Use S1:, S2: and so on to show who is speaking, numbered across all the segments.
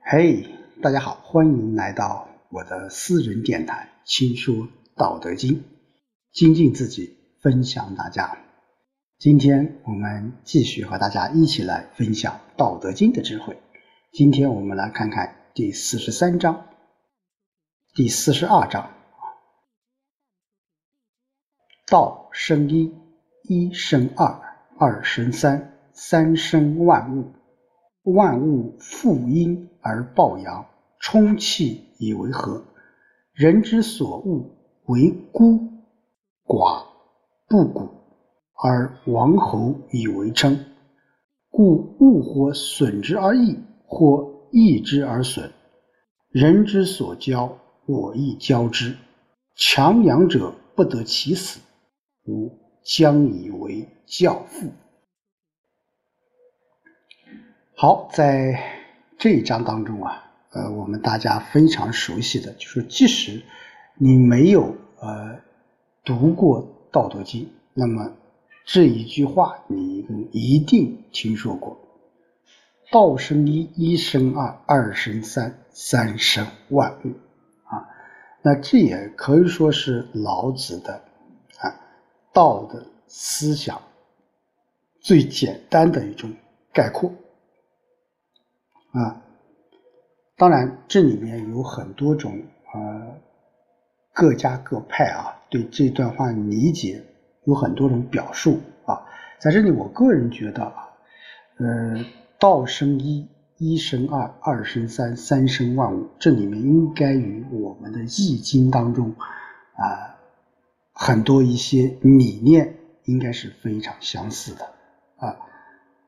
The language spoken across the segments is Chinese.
S1: 嘿，大家好，欢迎来到我的私人电台《轻说道德经》，精进自己，分享大家。今天我们继续和大家一起来分享《道德经》的智慧。今天我们来看看第四十三章、第四十二章。道生一，一生二，二生三，三生万物。万物负阴而抱阳，充气以为和。人之所恶为孤寡不古，而王侯以为称。故物或损之而益，或益之而损。人之所交，我亦交之。强阳者不得其死。吾将以为教父。好，在这一章当中啊，呃，我们大家非常熟悉的，就是即使你没有呃读过《道德经》，那么这一句话你一定听说过：“道生一，一生二，二生三，三生万物。”啊，那这也可以说是老子的啊。道的思想最简单的一种概括啊，当然这里面有很多种呃各家各派啊对这段话理解有很多种表述啊，在这里我个人觉得啊，呃道生一，一生二，二生三，三生万物，这里面应该与我们的易经当中啊。很多一些理念应该是非常相似的啊。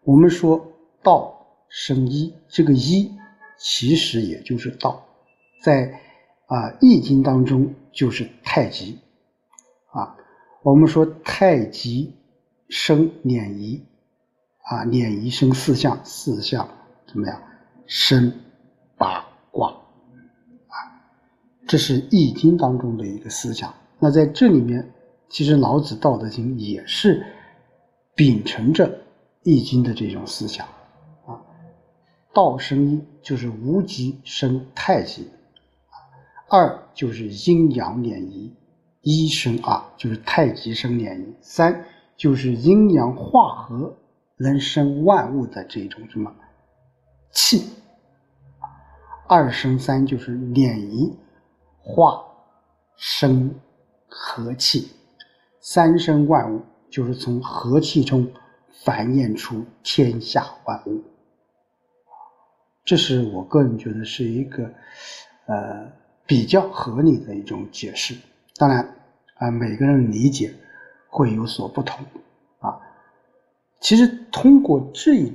S1: 我们说道生一，这个一其实也就是道，在啊易经当中就是太极啊。我们说太极生撵夷啊，撵夷生四象，四象怎么样生八卦啊？这是易经当中的一个思想。那在这里面，其实老子《道德经》也是秉承着《易经》的这种思想。道生一，就是无极生太极；二就是阴阳两仪；一生二，就是太极生两仪；三就是阴阳化合，能生万物的这种什么气；二生三，就是两仪化生。和气，三生万物，就是从和气中繁衍出天下万物。这是我个人觉得是一个呃比较合理的一种解释。当然啊，每个人理解会有所不同啊。其实通过这一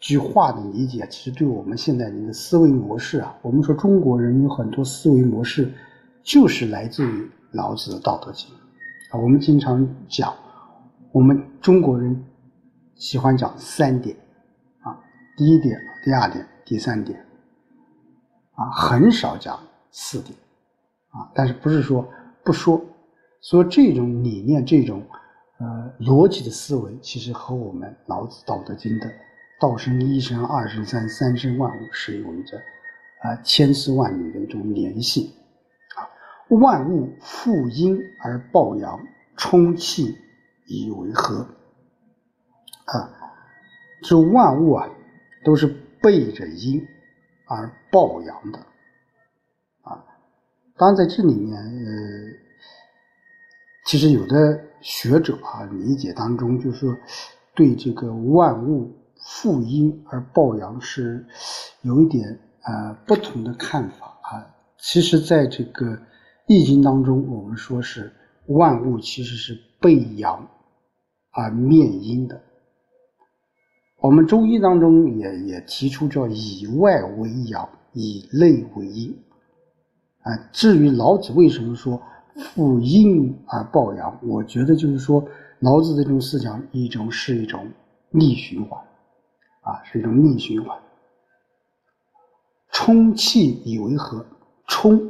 S1: 句话的理解，其实对我们现在人的思维模式啊，我们说中国人有很多思维模式就是来自于。老子的《道德经》啊，我们经常讲，我们中国人喜欢讲三点啊，第一点、第二点、第三点啊，很少讲四点啊。但是不是说不说，说这种理念、这种呃逻辑的思维，其实和我们老子《道德经》的“道生一，生二，生三，三生万物”是有着啊千丝万缕的一种联系啊。万物负阴而抱阳，充气以为和。啊，这万物啊，都是背着阴而抱阳的。啊，当然在这里面，呃，其实有的学者啊理解当中，就是说对这个万物负阴而抱阳是有一点啊不同的看法啊。其实，在这个。易经当中，我们说是万物其实是背阳而面阴的。我们中医当中也也提出叫以外为阳，以内为阴。啊，至于老子为什么说负阴而抱阳，我觉得就是说老子的这种思想一种是一种逆循环，啊，是一种逆循环。充气以为和，充。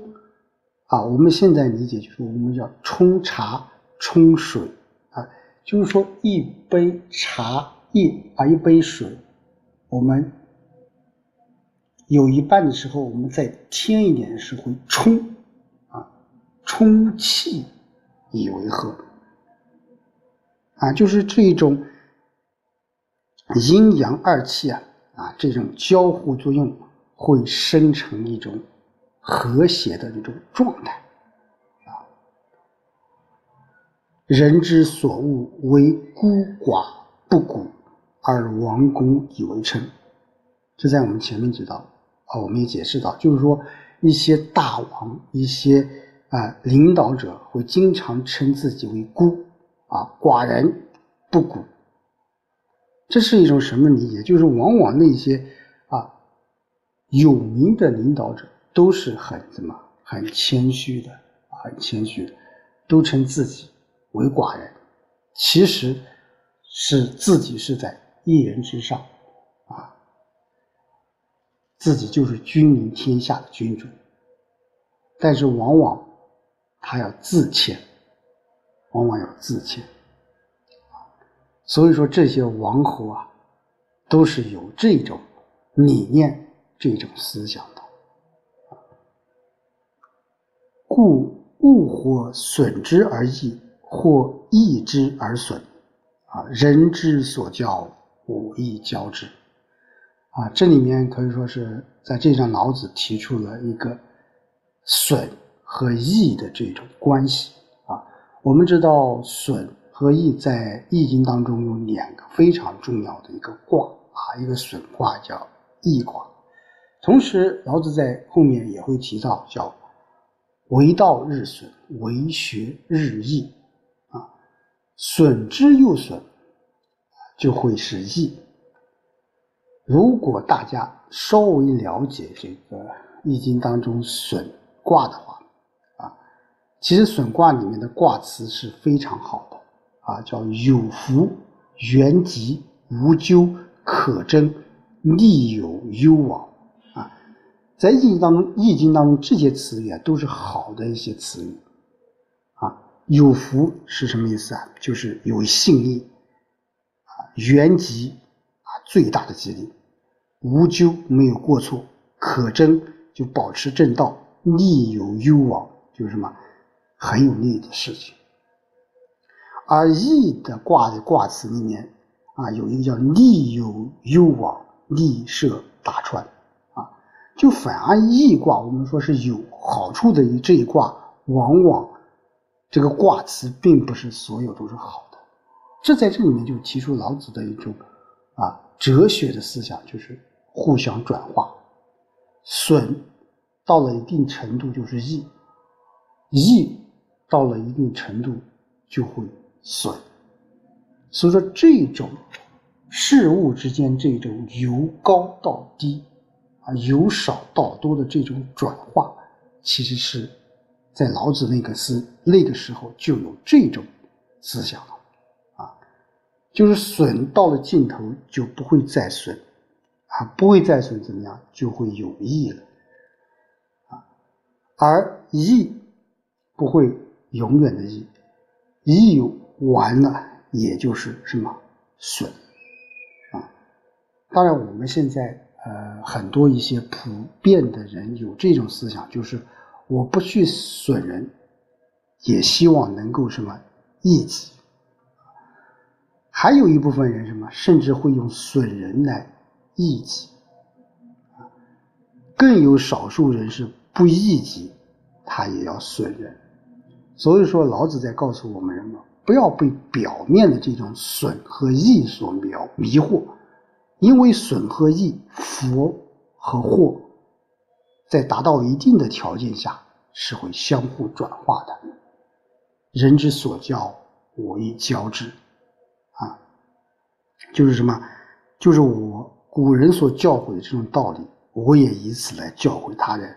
S1: 啊，我们现在理解就是我们叫冲茶、冲水啊，就是说一杯茶一啊，一杯水，我们有一半的时候，我们再添一点是会冲，啊，充气以为和，啊，就是这种阴阳二气啊，啊，这种交互作用会生成一种和谐的这种状态，啊，人之所恶为孤寡不古，而王公以为称，这在我们前面提到。啊，我们也解释到，就是说一些大王、一些啊领导者会经常称自己为孤啊寡人不孤，这是一种什么理解？就是往往那些啊有名的领导者都是很怎么很谦虚的，很谦虚的，都称自己为寡人，其实是自己是在一人之上。啊自己就是君临天下的君主，但是往往他要自谦，往往要自谦，所以说这些王侯啊，都是有这种理念、这种思想的。故物或损之而益，或益之而损，啊，人之所教，吾亦教之。啊，这里面可以说是在这上老子提出了一个损和益的这种关系啊。我们知道损和益在易经当中有两个非常重要的一个卦啊，一个损卦叫益卦。同时，老子在后面也会提到叫为道日损，为学日益啊，损之又损，就会是益。如果大家稍微了解这个《易经》当中损卦的话，啊，其实损卦里面的卦辞是非常好的，啊，叫有福、元吉、无咎、可贞、利有攸往，啊，在《易经》当中，《易经》当中这些词语啊都是好的一些词语，啊，有福是什么意思啊？就是有信义，原籍啊。最大的吉利，无咎没有过错，可贞就保持正道，利有攸往就是什么很有利的事情。而易的卦的卦辞里面啊，有一个叫利有攸往，利涉大川啊，就反而易卦我们说是有好处的这一卦，往往这个卦辞并不是所有都是好的。这在这里面就提出老子的一种啊。哲学的思想就是互相转化，损到了一定程度就是益，益到了一定程度就会损。所以说，这种事物之间这种由高到低啊，由少到多的这种转化，其实是在老子那个时那个时候就有这种思想了。就是损到了尽头就不会再损，啊，不会再损怎么样？就会有益了，啊，而益不会永远的益，益完了也就是什么？损，啊，当然我们现在呃很多一些普遍的人有这种思想，就是我不去损人，也希望能够什么？益己。还有一部分人什么，甚至会用损人来益己，更有少数人是不益己，他也要损人。所以说，老子在告诉我们人们，不要被表面的这种损和益所描迷惑，因为损和益、福和祸，在达到一定的条件下是会相互转化的。人之所教，我亦教之。就是什么？就是我古人所教诲的这种道理，我也以此来教诲他人。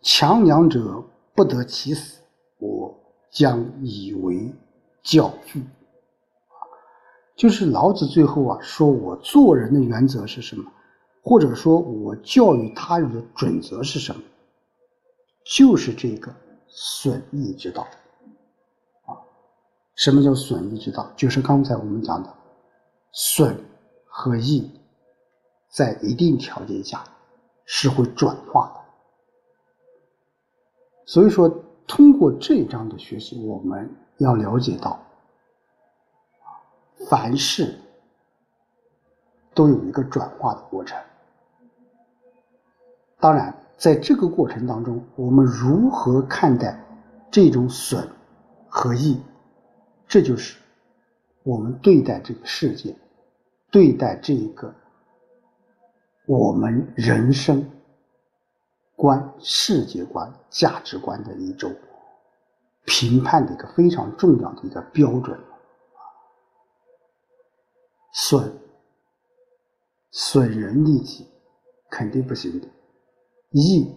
S1: 强梁者不得其死，我将以为教父。就是老子最后啊，说我做人的原则是什么？或者说我教育他人的准则是什么？就是这个损益之道。什么叫损益之道？就是刚才我们讲的损和益在一定条件下是会转化的。所以说，通过这章的学习，我们要了解到，凡事都有一个转化的过程。当然，在这个过程当中，我们如何看待这种损和益，这就是我们对待这个世界、对待这一个我们人生观、世界观、价值观的一种评判的一个非常重要的一个标准。损损人利己，肯定不行的。义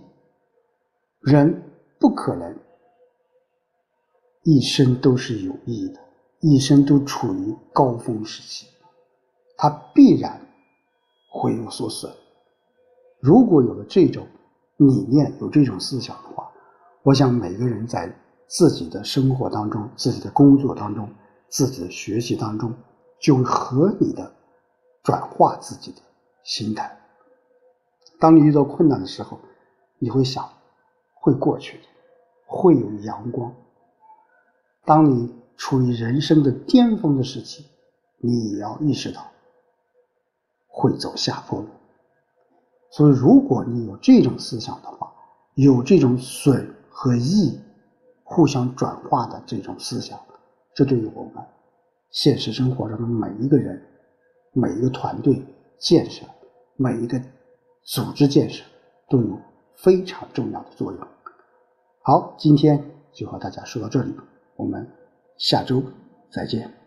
S1: 人不可能一生都是有益的，一生都处于高峰时期，他必然会有所损。如果有了这种理念，有这种思想的话，我想每个人在自己的生活当中、自己的工作当中、自己的学习当中，就会合理的转化自己的心态。当你遇到困难的时候，你会想，会过去的，会有阳光。当你处于人生的巅峰的时期，你也要意识到，会走下坡路。所以，如果你有这种思想的话，有这种损和益互相转化的这种思想，这对于我们现实生活中的每一个人、每一个团队建设。每一个组织建设都有非常重要的作用。好，今天就和大家说到这里，我们下周再见。